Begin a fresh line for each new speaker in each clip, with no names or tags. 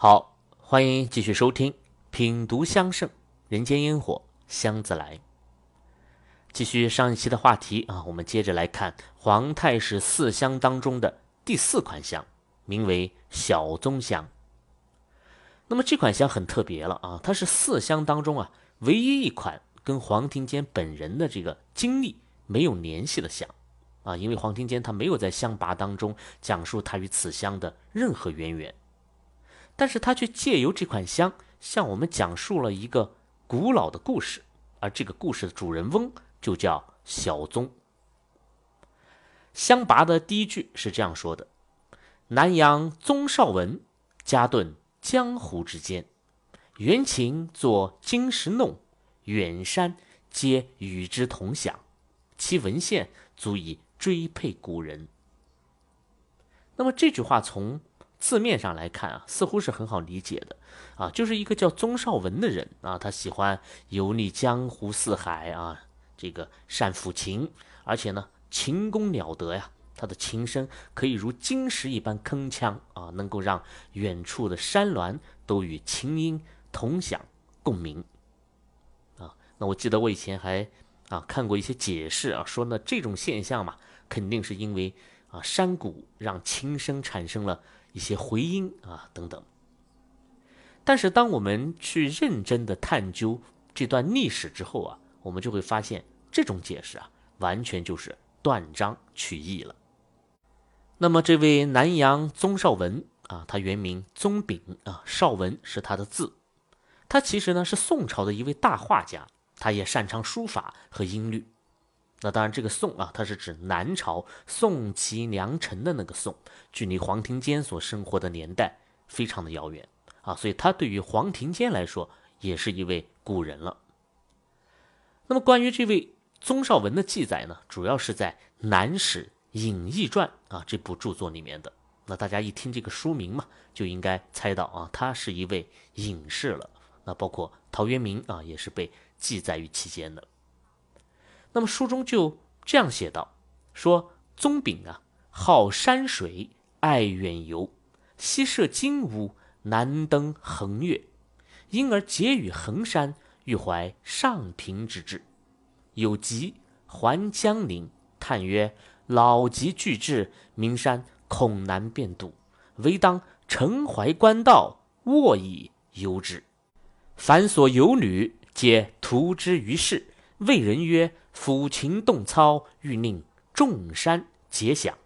好，欢迎继续收听《品读香盛人间烟火香自来》。继续上一期的话题啊，我们接着来看皇太史四香当中的第四款香，名为小棕香。那么这款香很特别了啊，它是四香当中啊唯一一款跟黄庭坚本人的这个经历没有联系的香啊，因为黄庭坚他没有在香拔当中讲述他与此香的任何渊源。但是他却借由这款香向我们讲述了一个古老的故事，而这个故事的主人翁就叫小宗。香拔的第一句是这样说的：“南阳宗少文，家遁江湖之间，原琴作金石弄，远山皆与之同享，其文献足以追配古人。”那么这句话从字面上来看啊，似乎是很好理解的，啊，就是一个叫宗少文的人啊，他喜欢游历江湖四海啊，这个善抚琴，而且呢，琴功了得呀，他的琴声可以如金石一般铿锵啊，能够让远处的山峦都与琴音同享共鸣啊。那我记得我以前还啊看过一些解释啊，说呢这种现象嘛，肯定是因为啊山谷让琴声产生了。一些回音啊等等，但是当我们去认真的探究这段历史之后啊，我们就会发现这种解释啊，完全就是断章取义了。那么这位南阳宗绍文啊，他原名宗炳啊，绍文是他的字，他其实呢是宋朝的一位大画家，他也擅长书法和音律。那当然，这个宋啊，它是指南朝宋齐梁陈的那个宋，距离黄庭坚所生活的年代非常的遥远啊，所以他对于黄庭坚来说也是一位古人了。那么关于这位宗少文的记载呢，主要是在《南史隐逸传》啊这部著作里面的。那大家一听这个书名嘛，就应该猜到啊，他是一位隐士了。那包括陶渊明啊，也是被记载于其间的。那么书中就这样写道：“说宗炳啊，好山水，爱远游，西涉金屋，南登衡岳，因而结与衡山，欲怀上平之志。有疾还江陵，叹曰：‘老疾俱至，名山恐难遍渡，唯当城怀官道，卧以游之。凡所游旅，皆图之于世。’谓人曰。”抚琴动操，欲令众山皆响。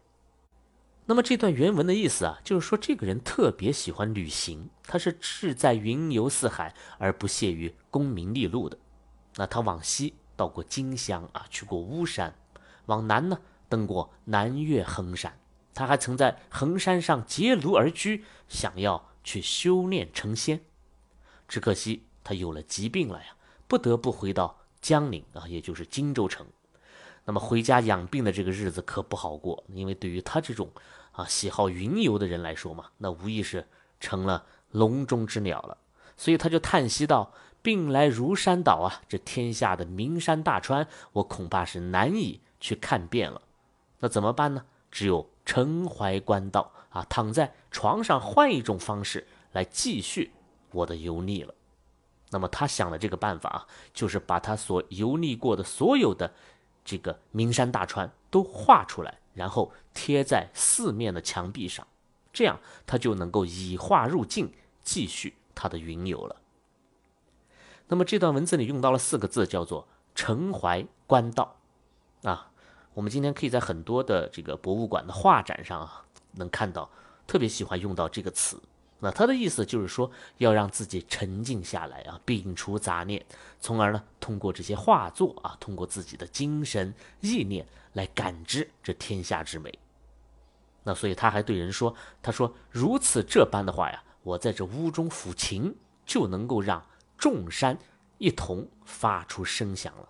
那么这段原文的意思啊，就是说这个人特别喜欢旅行，他是志在云游四海，而不屑于功名利禄的。那他往西到过荆襄啊，去过巫山；往南呢，登过南岳衡山。他还曾在衡山上结庐而居，想要去修炼成仙。只可惜他有了疾病了呀，不得不回到。江陵啊，也就是荆州城。那么回家养病的这个日子可不好过，因为对于他这种啊喜好云游的人来说嘛，那无疑是成了笼中之鸟了。所以他就叹息道：“病来如山倒啊，这天下的名山大川，我恐怕是难以去看遍了。那怎么办呢？只有沉怀官道啊，躺在床上换一种方式来继续我的游历了。”那么他想的这个办法啊，就是把他所游历过的所有的这个名山大川都画出来，然后贴在四面的墙壁上，这样他就能够以画入镜，继续他的云游了。那么这段文字里用到了四个字，叫做“陈怀官道”啊。我们今天可以在很多的这个博物馆的画展上啊，能看到，特别喜欢用到这个词。那他的意思就是说，要让自己沉静下来啊，摒除杂念，从而呢，通过这些画作啊，通过自己的精神意念来感知这天下之美。那所以他还对人说：“他说如此这般的话呀，我在这屋中抚琴，就能够让众山一同发出声响了。”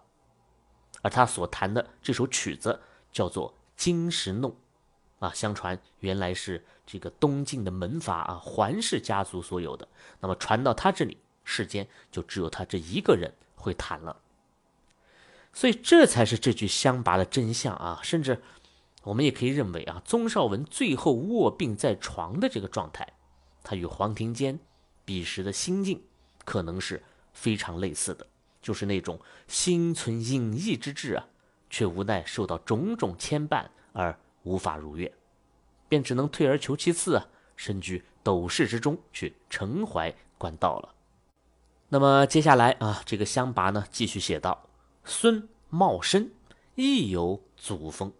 而他所弹的这首曲子叫做《金石弄》。啊，相传原来是这个东晋的门阀啊，桓氏家族所有的。那么传到他这里，世间就只有他这一个人会弹了。所以这才是这句相拔的真相啊！甚至我们也可以认为啊，宗绍文最后卧病在床的这个状态，他与黄庭坚彼时的心境可能是非常类似的，就是那种心存隐逸之志啊，却无奈受到种种牵绊而无法如愿，便只能退而求其次啊，身居斗室之中去承怀官道了。那么接下来啊，这个乡拔呢继续写道：孙茂生亦有祖风，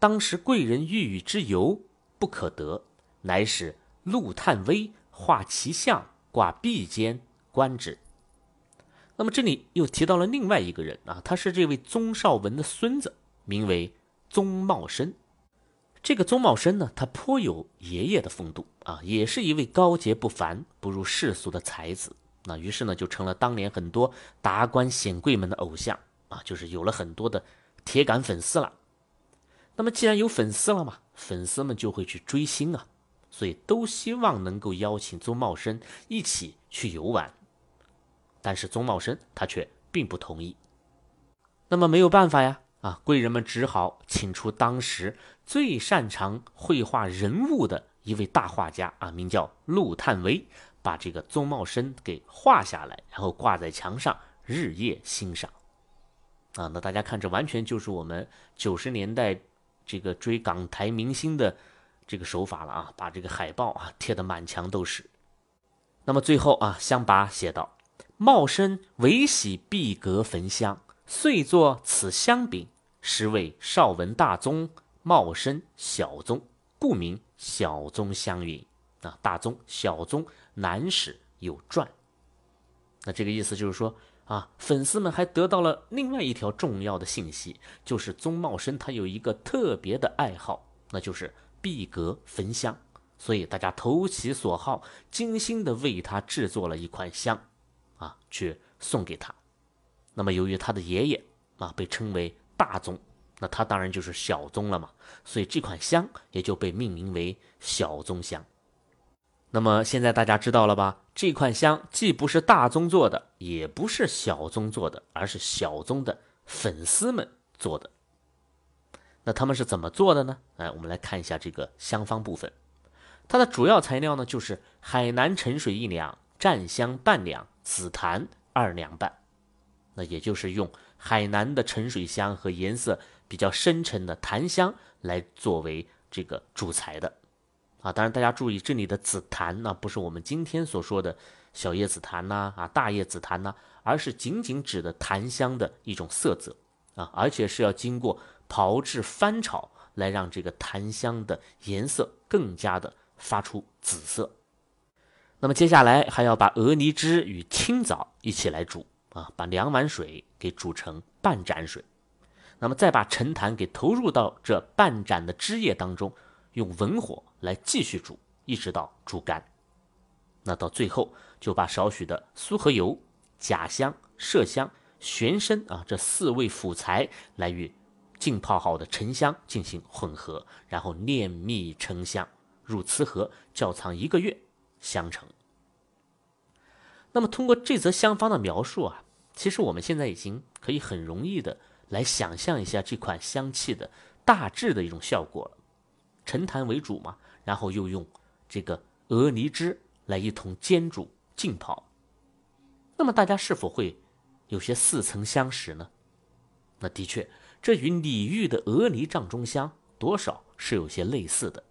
当时贵人欲与之游，不可得，乃使陆探微画其像，挂壁间观之。那么这里又提到了另外一个人啊，他是这位宗绍文的孙子，名为宗茂生。这个宗茂生呢，他颇有爷爷的风度啊，也是一位高洁不凡、不入世俗的才子。那于是呢，就成了当年很多达官显贵们的偶像啊，就是有了很多的铁杆粉丝了。那么既然有粉丝了嘛，粉丝们就会去追星啊，所以都希望能够邀请宗茂生一起去游玩。但是宗茂生他却并不同意。那么没有办法呀，啊，贵人们只好请出当时最擅长绘画人物的一位大画家啊，名叫陆探微。把这个宗茂生给画下来，然后挂在墙上，日夜欣赏。啊，那大家看，这完全就是我们九十年代这个追港台明星的这个手法了啊！把这个海报啊贴得满墙都是。那么最后啊，香拔写道：“茂生唯喜壁阁焚香，遂作此香饼，实为少文大宗，茂生小宗，故名小宗香云。”啊，大宗、小宗。南史有传，那这个意思就是说啊，粉丝们还得到了另外一条重要的信息，就是宗茂生他有一个特别的爱好，那就是闭阁焚香，所以大家投其所好，精心的为他制作了一款香，啊，去送给他。那么由于他的爷爷啊被称为大宗，那它当然就是小宗了嘛，所以这款香也就被命名为小宗香。那么现在大家知道了吧？这款香既不是大宗做的，也不是小宗做的，而是小宗的粉丝们做的。那他们是怎么做的呢？哎，我们来看一下这个香方部分。它的主要材料呢，就是海南沉水一两，占香半两，紫檀二两半。那也就是用海南的沉水香和颜色比较深沉的檀香来作为这个主材的。啊，当然大家注意，这里的紫檀呢，不是我们今天所说的小叶紫檀呐，啊大叶紫檀呐，而是仅仅指的檀香的一种色泽啊，而且是要经过炮制翻炒来让这个檀香的颜色更加的发出紫色。那么接下来还要把鹅泥汁与青枣一起来煮啊，把两碗水给煮成半盏水，那么再把沉檀给投入到这半盏的汁液当中。用文火来继续煮，一直到煮干。那到最后就把少许的苏合油、甲香、麝香、玄参啊这四味辅材来与浸泡好的沉香进行混合，然后炼蜜成香，入瓷盒窖藏一个月，香成。那么通过这则香方的描述啊，其实我们现在已经可以很容易的来想象一下这款香气的大致的一种效果了。沉檀为主嘛，然后又用这个鹅梨汁来一同煎煮浸泡，那么大家是否会有些似曾相识呢？那的确，这与李煜的鹅梨帐中香多少是有些类似的。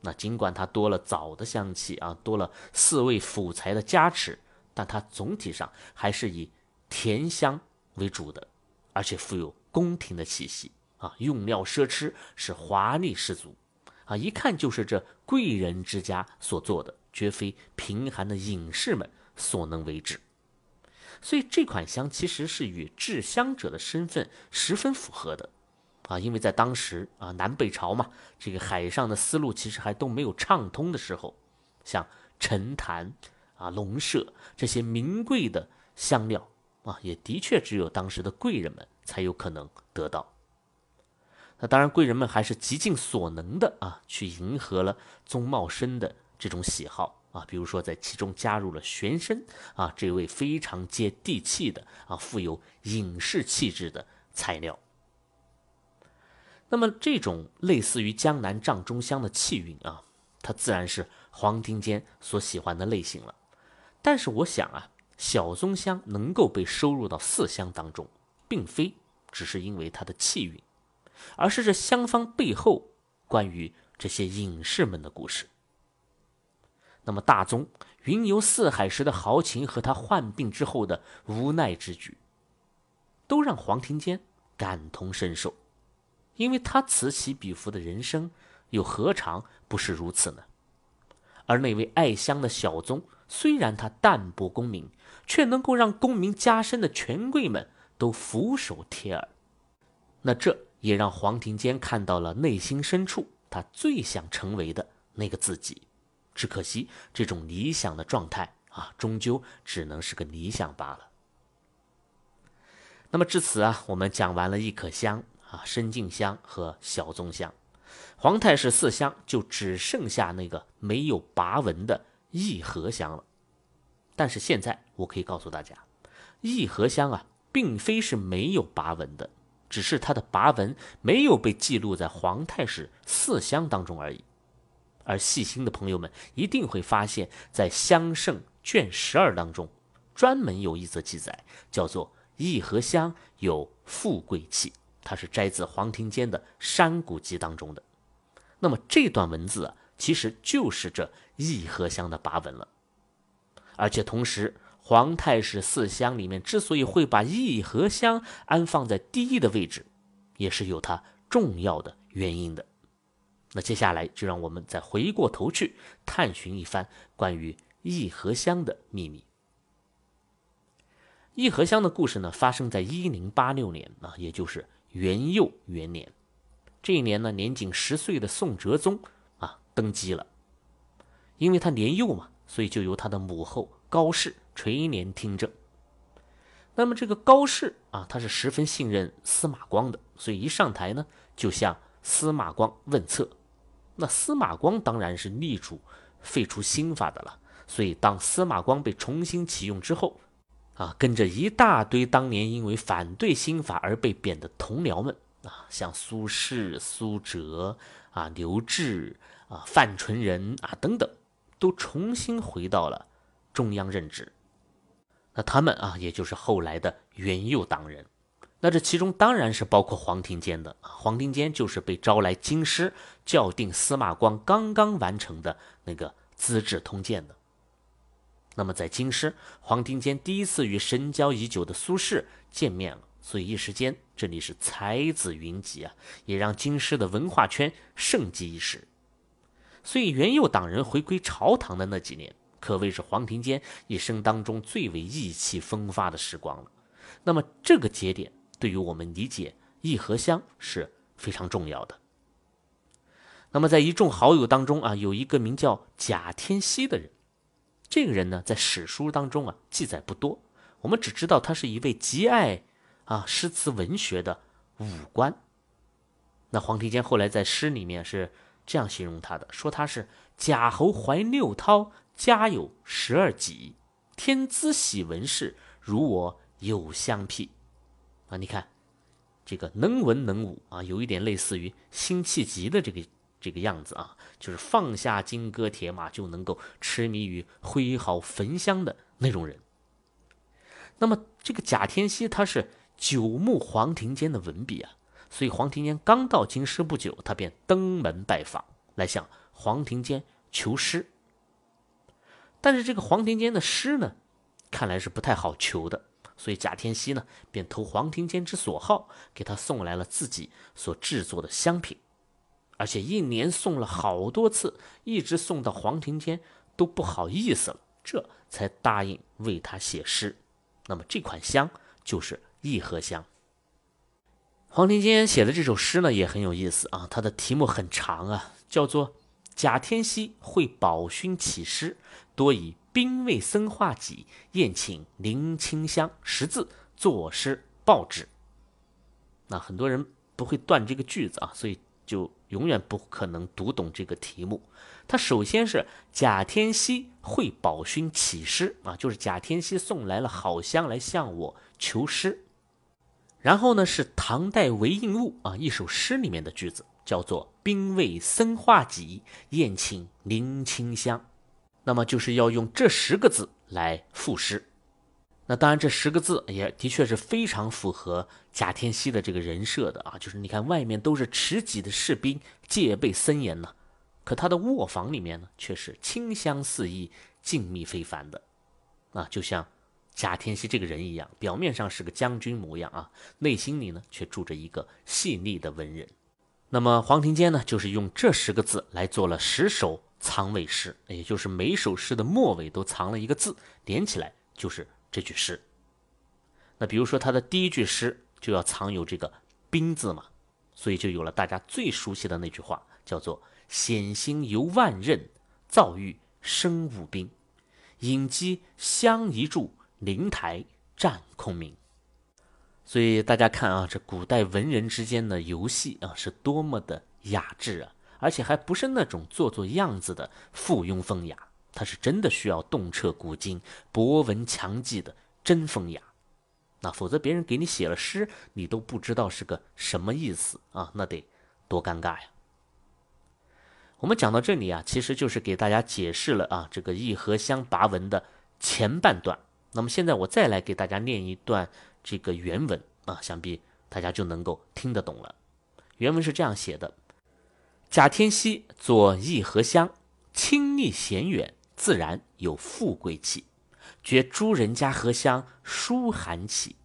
那尽管它多了枣的香气啊，多了四味辅材的加持，但它总体上还是以甜香为主的，而且富有宫廷的气息啊，用料奢侈，是华丽十足。啊，一看就是这贵人之家所做的，绝非贫寒的隐士们所能为之。所以这款香其实是与制香者的身份十分符合的。啊，因为在当时啊，南北朝嘛，这个海上的丝路其实还都没有畅通的时候，像沉檀啊、龙麝这些名贵的香料啊，也的确只有当时的贵人们才有可能得到。那当然，贵人们还是极尽所能的啊，去迎合了宗茂生的这种喜好啊，比如说在其中加入了玄参啊这位非常接地气的啊富有隐士气质的材料。那么这种类似于江南帐中香的气韵啊，它自然是黄庭坚所喜欢的类型了。但是我想啊，小宗香能够被收入到四香当中，并非只是因为它的气韵，而是这香方背后关于这些隐士们的故事。那么大宗云游四海时的豪情和他患病之后的无奈之举，都让黄庭坚感同身受，因为他此起彼伏的人生，又何尝不是如此呢？而那位爱香的小宗，虽然他淡泊功名，却能够让功名加身的权贵们都俯首帖耳。那这也让黄庭坚看到了内心深处他最想成为的那个自己。只可惜，这种理想的状态啊，终究只能是个理想罢了。那么至此啊，我们讲完了一可香啊、深静香和小宗香，皇太师四香就只剩下那个没有拔纹的益和香了。但是现在我可以告诉大家，益和香啊，并非是没有拔纹的，只是它的拔纹没有被记录在皇太史四香当中而已。而细心的朋友们一定会发现，在《香圣》卷十二当中，专门有一则记载，叫做“益和香有富贵气”，它是摘自黄庭坚的《山谷集》当中的。那么这段文字啊，其实就是这益和香的跋文了。而且同时，皇太史四香里面之所以会把益和香安放在第一的位置，也是有它重要的原因的。那接下来就让我们再回过头去探寻一番关于义和香的秘密。义和香的故事呢，发生在一零八六年啊，也就是元佑元年。这一年呢，年仅十岁的宋哲宗啊登基了。因为他年幼嘛，所以就由他的母后高氏垂帘听政。那么这个高氏啊，他是十分信任司马光的，所以一上台呢，就向司马光问策。那司马光当然是力主废除新法的了，所以当司马光被重新启用之后，啊，跟着一大堆当年因为反对新法而被贬的同僚们啊，像苏轼、苏辙啊、刘志啊、范纯仁啊等等，都重新回到了中央任职。那他们啊，也就是后来的元佑党人。那这其中当然是包括黄庭坚的，黄庭坚就是被招来京师校订司马光刚刚完成的那个《资治通鉴》的。那么在京师，黄庭坚第一次与神交已久的苏轼见面了，所以一时间这里是才子云集啊，也让京师的文化圈盛极一时。所以元佑党人回归朝堂的那几年，可谓是黄庭坚一生当中最为意气风发的时光了。那么这个节点。对于我们理解义和乡是非常重要的。那么，在一众好友当中啊，有一个名叫贾天锡的人。这个人呢，在史书当中啊记载不多，我们只知道他是一位极爱啊诗词文学的武官。那黄庭坚后来在诗里面是这样形容他的，说他是贾侯怀六韬，家有十二己，天资喜文士，如我有香癖。啊，你看，这个能文能武啊，有一点类似于辛弃疾的这个这个样子啊，就是放下金戈铁马就能够痴迷于挥毫焚香的那种人。那么这个贾天锡他是久慕黄庭坚的文笔啊，所以黄庭坚刚到京师不久，他便登门拜访，来向黄庭坚求诗。但是这个黄庭坚的诗呢，看来是不太好求的。所以贾天锡呢，便投黄庭坚之所好，给他送来了自己所制作的香品，而且一年送了好多次，一直送到黄庭坚都不好意思了，这才答应为他写诗。那么这款香就是益和香。黄庭坚写的这首诗呢，也很有意思啊，它的题目很长啊，叫做《贾天锡会宝勋启诗》，多以。兵卫僧化己，宴请林清香，识字作诗报之。那很多人不会断这个句子啊，所以就永远不可能读懂这个题目。他首先是贾天锡会宝勋启诗啊，就是贾天锡送来了好香来向我求诗。然后呢是唐代韦应物啊一首诗里面的句子，叫做兵卫僧化己，宴请林清香。那么就是要用这十个字来赋诗。那当然，这十个字也的确是非常符合贾天锡的这个人设的啊。就是你看，外面都是持戟的士兵，戒备森严呢，可他的卧房里面呢，却是清香四溢、静谧非凡的啊，就像贾天锡这个人一样，表面上是个将军模样啊，内心里呢却住着一个细腻的文人。那么黄庭坚呢，就是用这十个字来做了十首藏尾诗，也就是每首诗的末尾都藏了一个字，连起来就是这句诗。那比如说他的第一句诗就要藏有这个“兵”字嘛，所以就有了大家最熟悉的那句话，叫做“险星游万仞，造遇生五兵，引击相一柱，灵台战空明。”所以大家看啊，这古代文人之间的游戏啊，是多么的雅致啊！而且还不是那种做做样子的附庸风雅，它是真的需要洞彻古今、博闻强记的真风雅。那否则别人给你写了诗，你都不知道是个什么意思啊，那得多尴尬呀！我们讲到这里啊，其实就是给大家解释了啊这个颐和香跋文的前半段。那么现在我再来给大家念一段。这个原文啊，想必大家就能够听得懂了。原文是这样写的：贾天锡作颐和香，清丽闲远，自然有富贵气。觉诸人家荷香疏寒气。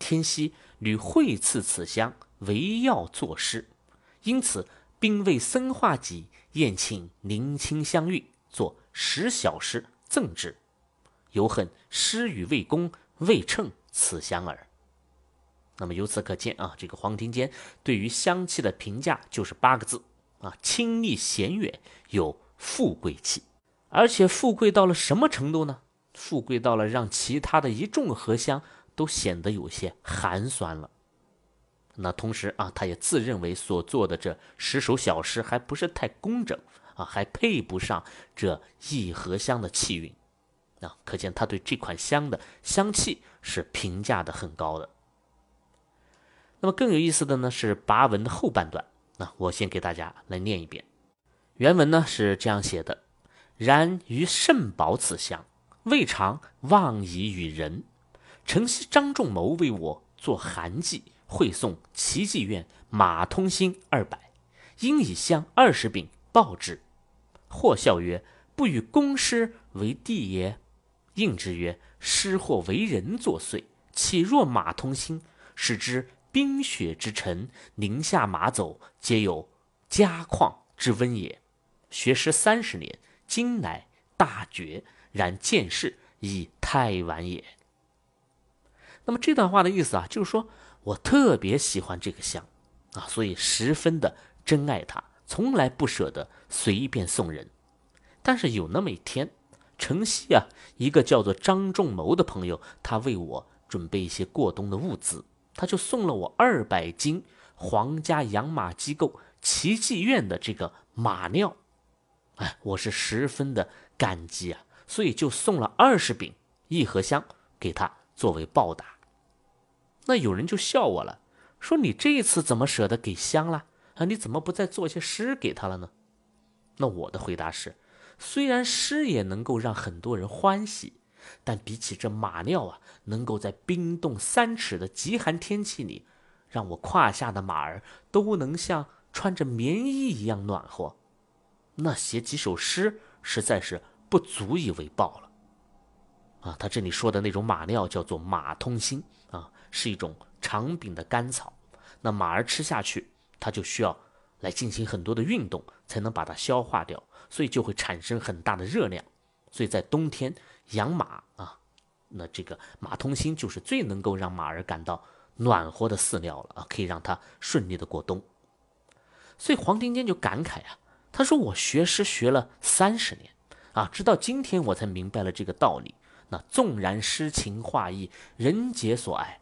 天锡屡会赐此香，唯要作诗，因此兵卫僧化己，宴请宁亲相遇，作十小诗赠之。犹恨诗与未公，未称。此香耳。那么由此可见啊，这个黄庭坚对于香气的评价就是八个字啊：清丽闲远，有富贵气。而且富贵到了什么程度呢？富贵到了让其他的一众荷香都显得有些寒酸了。那同时啊，他也自认为所做的这十首小诗还不是太工整啊，还配不上这一荷香的气韵。啊，可见他对这款香的香气是评价的很高的。那么更有意思的呢是跋文的后半段，那我先给大家来念一遍。原文呢是这样写的：然于甚宝此香，未尝忘以与人。承袭张仲谋为我作函记，会送齐济院马通兴二百，应以香二十饼报之。或笑曰：“不与公师为弟也。”应之曰：“师或为人作祟，岂若马通心？使之冰雪之臣，宁夏马走，皆有家旷之温也。学诗三十年，今乃大绝，然见事已太晚也。”那么这段话的意思啊，就是说我特别喜欢这个香啊，所以十分的珍爱它，从来不舍得随便送人。但是有那么一天。城西啊，一个叫做张仲谋的朋友，他为我准备一些过冬的物资，他就送了我二百斤皇家养马机构奇迹院的这个马尿，哎，我是十分的感激啊，所以就送了二十饼一盒香给他作为报答。那有人就笑我了，说你这一次怎么舍得给香了啊？你怎么不再做些诗给他了呢？那我的回答是。虽然诗也能够让很多人欢喜，但比起这马尿啊，能够在冰冻三尺的极寒天气里，让我胯下的马儿都能像穿着棉衣一样暖和，那写几首诗实在是不足以为报了。啊，他这里说的那种马尿叫做马通心啊，是一种长柄的干草，那马儿吃下去，它就需要来进行很多的运动，才能把它消化掉。所以就会产生很大的热量，所以在冬天养马啊，那这个马通心就是最能够让马儿感到暖和的饲料了啊，可以让它顺利的过冬。所以黄庭坚就感慨啊，他说我学诗学了三十年啊，直到今天我才明白了这个道理。那纵然诗情画意人皆所爱，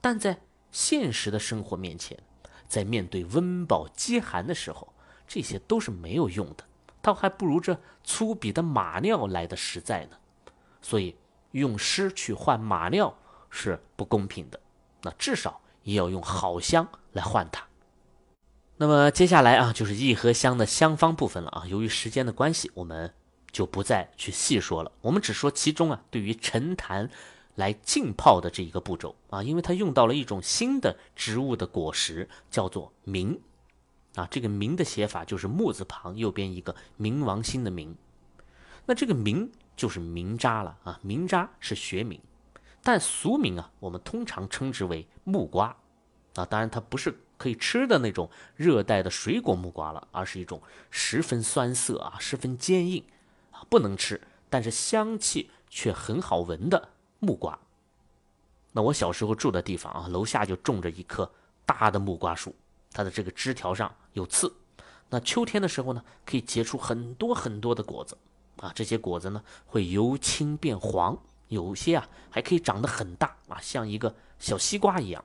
但在现实的生活面前，在面对温饱饥寒的时候，这些都是没有用的。倒还不如这粗鄙的马尿来的实在呢，所以用诗去换马尿是不公平的，那至少也要用好香来换它。那么接下来啊，就是颐和香的香方部分了啊。由于时间的关系，我们就不再去细说了。我们只说其中啊，对于沉檀来浸泡的这一个步骤啊，因为它用到了一种新的植物的果实，叫做明啊。这个明的写法就是木字旁右边一个冥王星的冥。那这个明就是明渣了啊，明渣是学名，但俗名啊，我们通常称之为木瓜啊。当然，它不是可以吃的那种热带的水果木瓜了，而是一种十分酸涩啊、十分坚硬啊，不能吃，但是香气却很好闻的。木瓜，那我小时候住的地方啊，楼下就种着一棵大的木瓜树，它的这个枝条上有刺。那秋天的时候呢，可以结出很多很多的果子啊，这些果子呢会由青变黄，有些啊还可以长得很大啊，像一个小西瓜一样。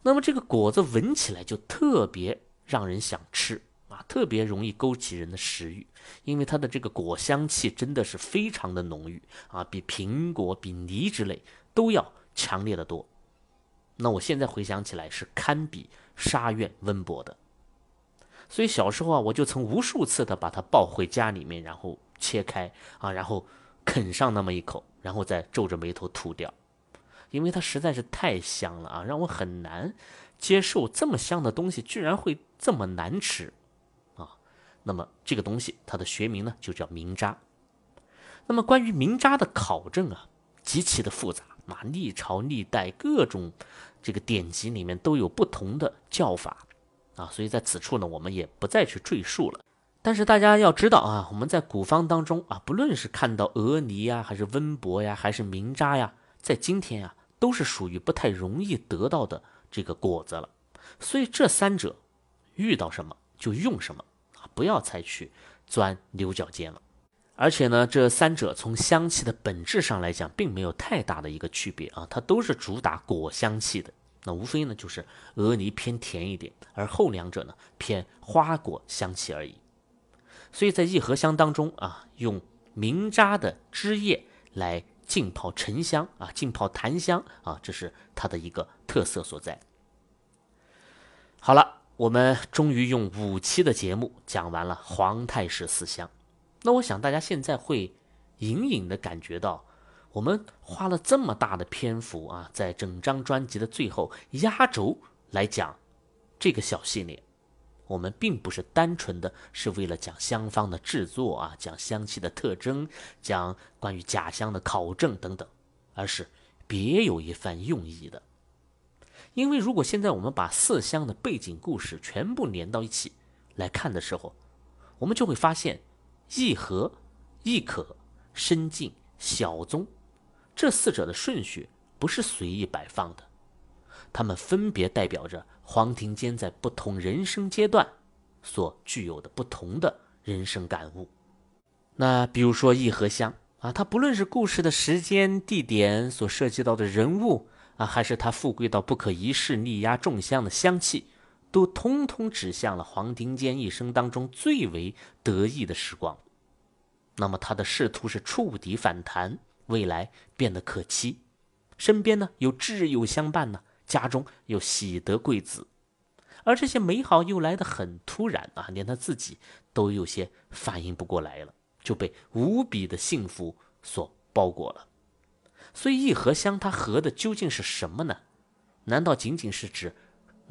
那么这个果子闻起来就特别让人想吃。啊，特别容易勾起人的食欲，因为它的这个果香气真的是非常的浓郁啊，比苹果、比梨之类都要强烈的多。那我现在回想起来是堪比沙苑温博的。所以小时候啊，我就曾无数次的把它抱回家里面，然后切开啊，然后啃上那么一口，然后再皱着眉头吐掉，因为它实在是太香了啊，让我很难接受这么香的东西居然会这么难吃啊。那么这个东西，它的学名呢就叫明渣。那么关于明渣的考证啊，极其的复杂啊，历朝历代各种这个典籍里面都有不同的叫法啊，所以在此处呢，我们也不再去赘述了。但是大家要知道啊，我们在古方当中啊，不论是看到鹅梨呀，还是温博呀，还是明扎呀，在今天啊，都是属于不太容易得到的这个果子了。所以这三者遇到什么就用什么啊。不要再去钻牛角尖了，而且呢，这三者从香气的本质上来讲，并没有太大的一个区别啊，它都是主打果香气的。那无非呢，就是鹅梨偏甜一点，而后两者呢偏花果香气而已。所以在一合香当中啊，用明渣的汁液来浸泡沉香啊，浸泡檀香啊，这是它的一个特色所在。好了。我们终于用五期的节目讲完了皇太史四香，那我想大家现在会隐隐的感觉到，我们花了这么大的篇幅啊，在整张专辑的最后压轴来讲这个小系列，我们并不是单纯的是为了讲香方的制作啊，讲香气的特征，讲关于假香的考证等等，而是别有一番用意的。因为如果现在我们把四香的背景故事全部连到一起来看的时候，我们就会发现，亦和、亦可、深进、小宗这四者的顺序不是随意摆放的，他们分别代表着黄庭坚在不同人生阶段所具有的不同的人生感悟。那比如说义和香啊，它不论是故事的时间、地点所涉及到的人物。啊，还是他富贵到不可一世、力压众香的香气，都通通指向了黄庭坚一生当中最为得意的时光。那么他的仕途是触底反弹，未来变得可期，身边呢有挚友相伴呢，家中又喜得贵子，而这些美好又来得很突然啊，连他自己都有些反应不过来了，就被无比的幸福所包裹了。所以一盒香，它合的究竟是什么呢？难道仅仅是指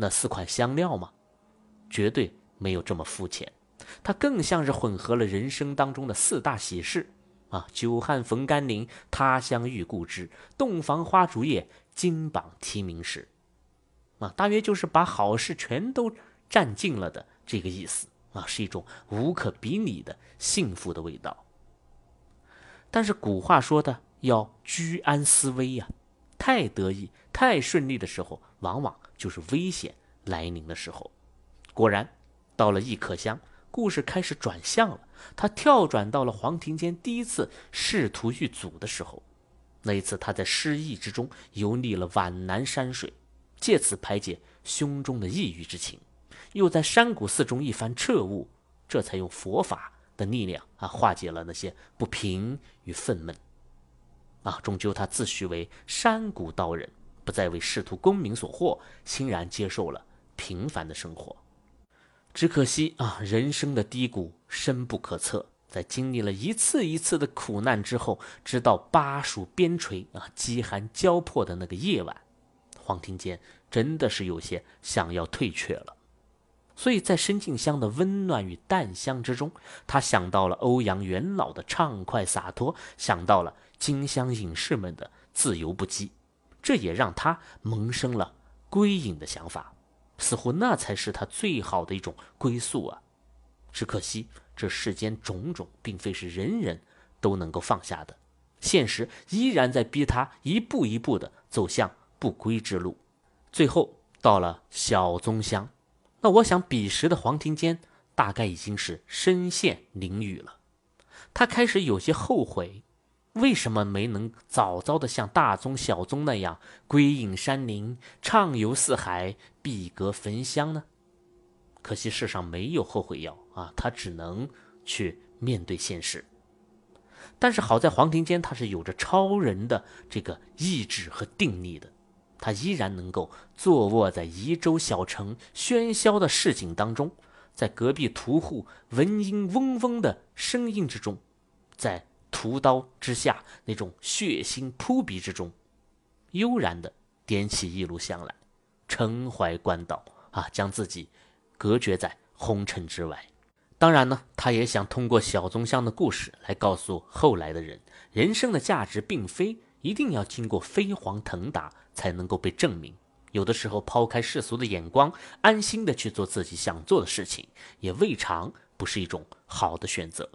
那四款香料吗？绝对没有这么肤浅，它更像是混合了人生当中的四大喜事啊：久旱逢甘霖，他乡遇故知，洞房花烛夜，金榜题名时。啊，大约就是把好事全都占尽了的这个意思啊，是一种无可比拟的幸福的味道。但是古话说的。要居安思危呀！太得意、太顺利的时候，往往就是危险来临的时候。果然，到了易可乡，故事开始转向了。他跳转到了黄庭坚第一次仕途遇阻的时候。那一次，他在失意之中游历了皖南山水，借此排解胸中的抑郁之情；又在山谷寺中一番彻悟，这才用佛法的力量啊，化解了那些不平与愤懑。啊，终究他自诩为山谷道人，不再为仕途功名所惑，欣然接受了平凡的生活。只可惜啊，人生的低谷深不可测，在经历了一次一次的苦难之后，直到巴蜀边陲啊，饥寒交迫的那个夜晚，黄庭坚真的是有些想要退却了。所以在深静香的温暖与淡香之中，他想到了欧阳元老的畅快洒脱，想到了金香隐士们的自由不羁，这也让他萌生了归隐的想法。似乎那才是他最好的一种归宿啊！只可惜这世间种种，并非是人人都能够放下的，现实依然在逼他一步一步的走向不归之路。最后到了小宗乡，那我想彼时的黄庭坚大概已经是身陷囹圄了，他开始有些后悔。为什么没能早早的像大宗、小宗那样归隐山林、畅游四海、碧阁焚香呢？可惜世上没有后悔药啊，他只能去面对现实。但是好在黄庭坚他是有着超人的这个意志和定力的，他依然能够坐卧在宜州小城喧嚣的市井当中，在隔壁屠户闻音嗡嗡的声音之中，在。屠刀之下，那种血腥扑鼻之中，悠然的点起一炉香来，沉怀关岛啊，将自己隔绝在红尘之外。当然呢，他也想通过小宗香的故事来告诉后来的人，人生的价值并非一定要经过飞黄腾达才能够被证明。有的时候，抛开世俗的眼光，安心的去做自己想做的事情，也未尝不是一种好的选择。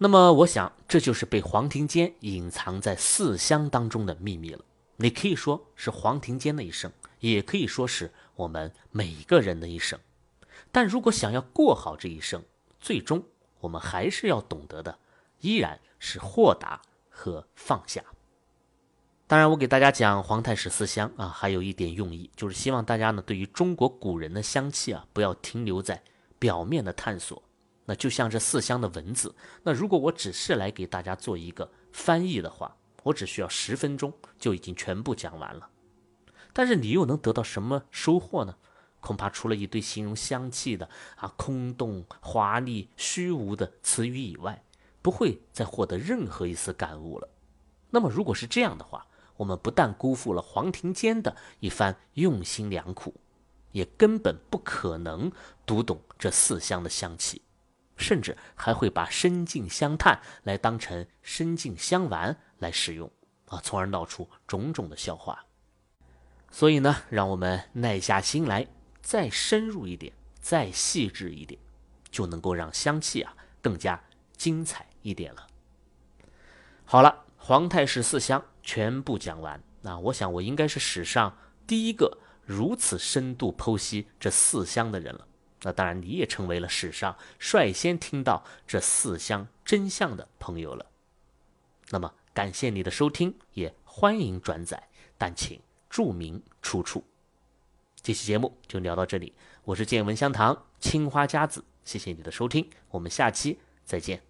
那么，我想这就是被黄庭坚隐藏在四香当中的秘密了。你可以说是黄庭坚的一生，也可以说是我们每个人的一生。但如果想要过好这一生，最终我们还是要懂得的，依然是豁达和放下。当然，我给大家讲皇太史四香啊，还有一点用意，就是希望大家呢，对于中国古人的香气啊，不要停留在表面的探索。那就像这四香的文字，那如果我只是来给大家做一个翻译的话，我只需要十分钟就已经全部讲完了。但是你又能得到什么收获呢？恐怕除了一堆形容香气的啊空洞、华丽、虚无的词语以外，不会再获得任何一丝感悟了。那么如果是这样的话，我们不但辜负了黄庭坚的一番用心良苦，也根本不可能读懂这四香的香气。甚至还会把深静香炭来当成深静香丸来使用啊，从而闹出种种的笑话。所以呢，让我们耐下心来，再深入一点，再细致一点，就能够让香气啊更加精彩一点了。好了，皇太史四香全部讲完，那我想我应该是史上第一个如此深度剖析这四香的人了。那当然，你也成为了史上率先听到这四箱真相的朋友了。那么，感谢你的收听，也欢迎转载，但请注明出处。这期节目就聊到这里，我是见闻香堂青花家子，谢谢你的收听，我们下期再见。